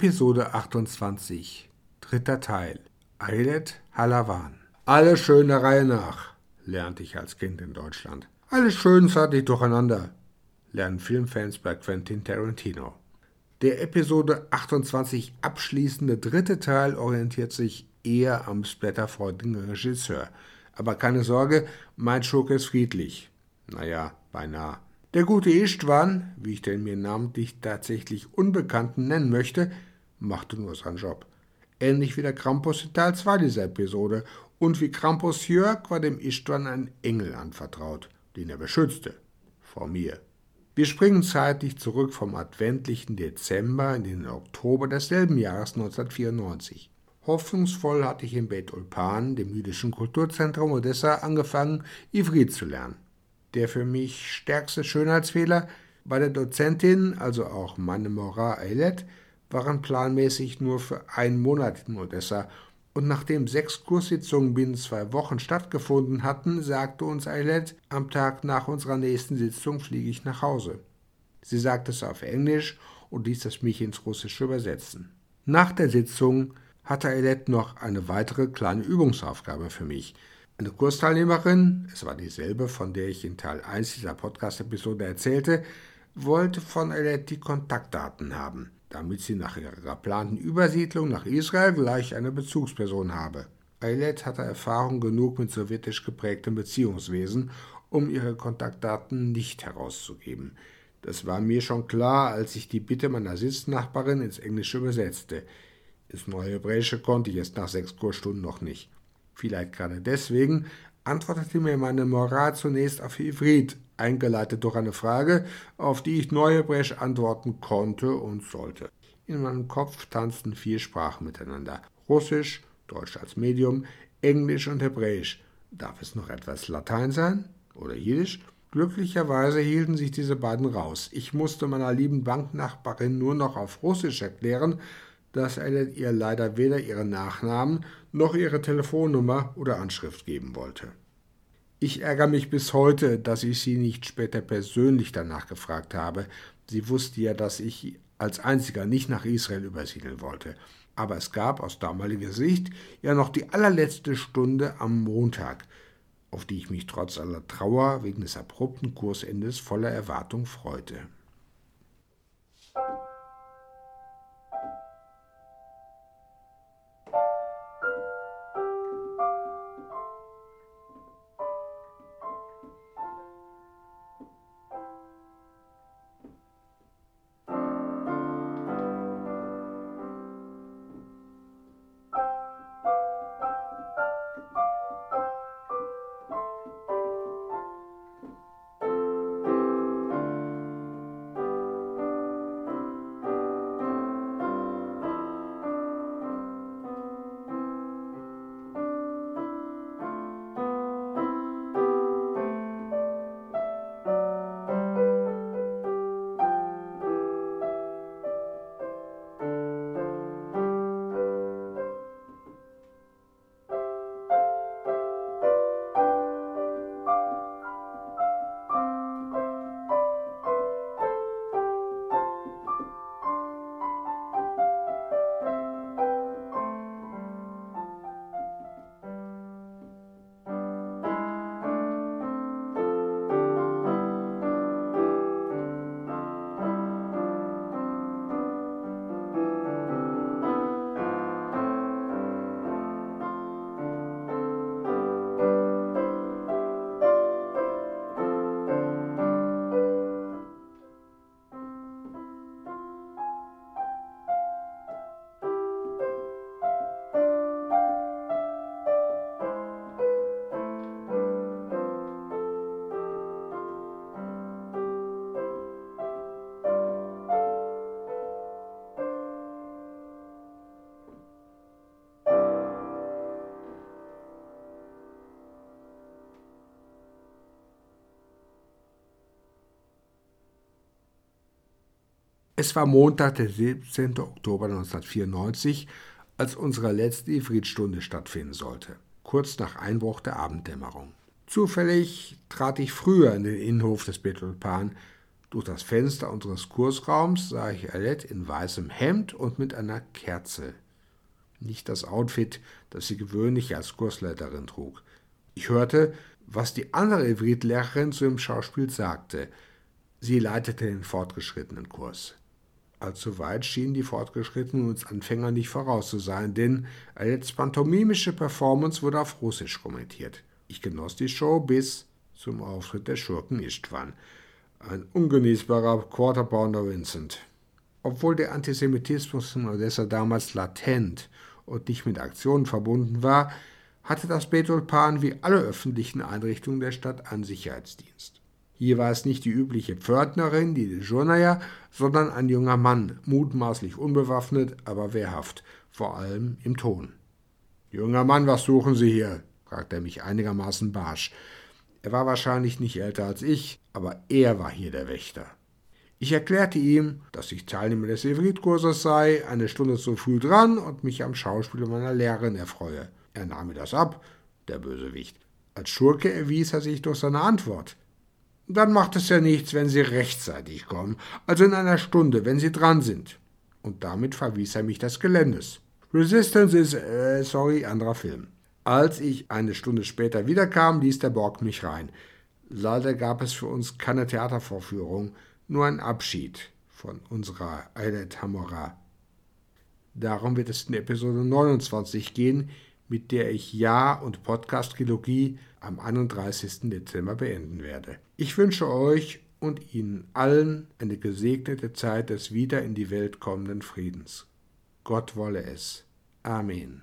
Episode 28, dritter Teil. Ailet Halawan. Alles schön der Reihe nach, lernte ich als Kind in Deutschland. Alles schön zeitlich durcheinander, lernen Filmfans bei Quentin Tarantino. Der Episode 28 abschließende dritte Teil orientiert sich eher am splatterfreudigen Regisseur. Aber keine Sorge, mein Schurke ist friedlich. Naja, beinahe. Der gute Istvan, wie ich den mir namentlich tatsächlich Unbekannten nennen möchte, machte nur seinen Job. Ähnlich wie der Krampus in Teil 2 dieser Episode. Und wie Krampus Jörg war dem Istvan ein Engel anvertraut, den er beschützte. Vor mir. Wir springen zeitlich zurück vom adventlichen Dezember in den Oktober desselben Jahres 1994. Hoffnungsvoll hatte ich in Beit Ulpan, dem jüdischen Kulturzentrum Odessa, angefangen, Ivrit zu lernen. Der für mich stärkste Schönheitsfehler bei der Dozentin, also auch Manemora Eilet, waren planmäßig nur für einen Monat in Odessa und nachdem sechs Kurssitzungen binnen zwei Wochen stattgefunden hatten, sagte uns Eilet, am Tag nach unserer nächsten Sitzung fliege ich nach Hause. Sie sagte es auf Englisch und ließ es mich ins Russische übersetzen. Nach der Sitzung hatte Eilet noch eine weitere kleine Übungsaufgabe für mich. Eine Kursteilnehmerin, es war dieselbe, von der ich in Teil 1 dieser Podcast-Episode erzählte, wollte von Eilet die Kontaktdaten haben damit sie nach ihrer geplanten Übersiedlung nach Israel gleich eine Bezugsperson habe. Eilet hatte Erfahrung genug mit sowjetisch geprägtem Beziehungswesen, um ihre Kontaktdaten nicht herauszugeben. Das war mir schon klar, als ich die Bitte meiner Sitznachbarin ins Englische übersetzte. Ins Neuhebräische konnte ich es nach sechs Kursstunden noch nicht. Vielleicht gerade deswegen antwortete mir meine Moral zunächst auf Ivrit, eingeleitet durch eine Frage, auf die ich Neuhebräisch antworten konnte und sollte. In meinem Kopf tanzten vier Sprachen miteinander. Russisch, Deutsch als Medium, Englisch und Hebräisch. Darf es noch etwas Latein sein? Oder Jiddisch? Glücklicherweise hielten sich diese beiden raus. Ich musste meiner lieben Banknachbarin nur noch auf Russisch erklären, dass er ihr leider weder ihren Nachnamen noch ihre Telefonnummer oder Anschrift geben wollte. Ich ärgere mich bis heute, dass ich sie nicht später persönlich danach gefragt habe. Sie wusste ja, dass ich als einziger nicht nach Israel übersiedeln wollte. Aber es gab aus damaliger Sicht ja noch die allerletzte Stunde am Montag, auf die ich mich trotz aller Trauer wegen des abrupten Kursendes voller Erwartung freute. Es war Montag, der 17. Oktober 1994, als unsere letzte Ifrit-Stunde stattfinden sollte, kurz nach Einbruch der Abenddämmerung. Zufällig trat ich früher in den Innenhof des Betulpan, Durch das Fenster unseres Kursraums sah ich Alette in weißem Hemd und mit einer Kerze. Nicht das Outfit, das sie gewöhnlich als Kursleiterin trug. Ich hörte, was die andere Ivritlehrerin zu dem Schauspiel sagte. Sie leitete den fortgeschrittenen Kurs. Allzu weit schienen die Fortgeschrittenen uns Anfänger nicht voraus zu sein, denn als pantomimische Performance wurde auf Russisch kommentiert. Ich genoss die Show bis zum Auftritt der Schurken Istvan. Ein ungenießbarer Quarterpounder Vincent. Obwohl der Antisemitismus in Odessa damals latent und nicht mit Aktionen verbunden war, hatte das Betulpan wie alle öffentlichen Einrichtungen der Stadt einen Sicherheitsdienst. Hier war es nicht die übliche Pförtnerin, die Dejournaja, sondern ein junger Mann, mutmaßlich unbewaffnet, aber wehrhaft, vor allem im Ton. Junger Mann, was suchen Sie hier? fragte er mich einigermaßen barsch. Er war wahrscheinlich nicht älter als ich, aber er war hier der Wächter. Ich erklärte ihm, dass ich Teilnehmer des Evritkurses sei, eine Stunde zu früh dran und mich am Schauspiel meiner Lehrerin erfreue. Er nahm mir das ab, der Bösewicht. Als Schurke erwies er sich durch seine Antwort. Dann macht es ja nichts, wenn Sie rechtzeitig kommen, also in einer Stunde, wenn Sie dran sind. Und damit verwies er mich des Geländes. Resistance ist, äh, sorry, anderer Film. Als ich eine Stunde später wiederkam, ließ der Borg mich rein. Leider gab es für uns keine Theatervorführung, nur ein Abschied von unserer Eilet Hamora. Darum wird es in Episode 29 gehen, mit der ich Jahr und Podcast Trilogie am 31. Dezember beenden werde. Ich wünsche euch und Ihnen allen eine gesegnete Zeit des wieder in die Welt kommenden Friedens. Gott wolle es. Amen.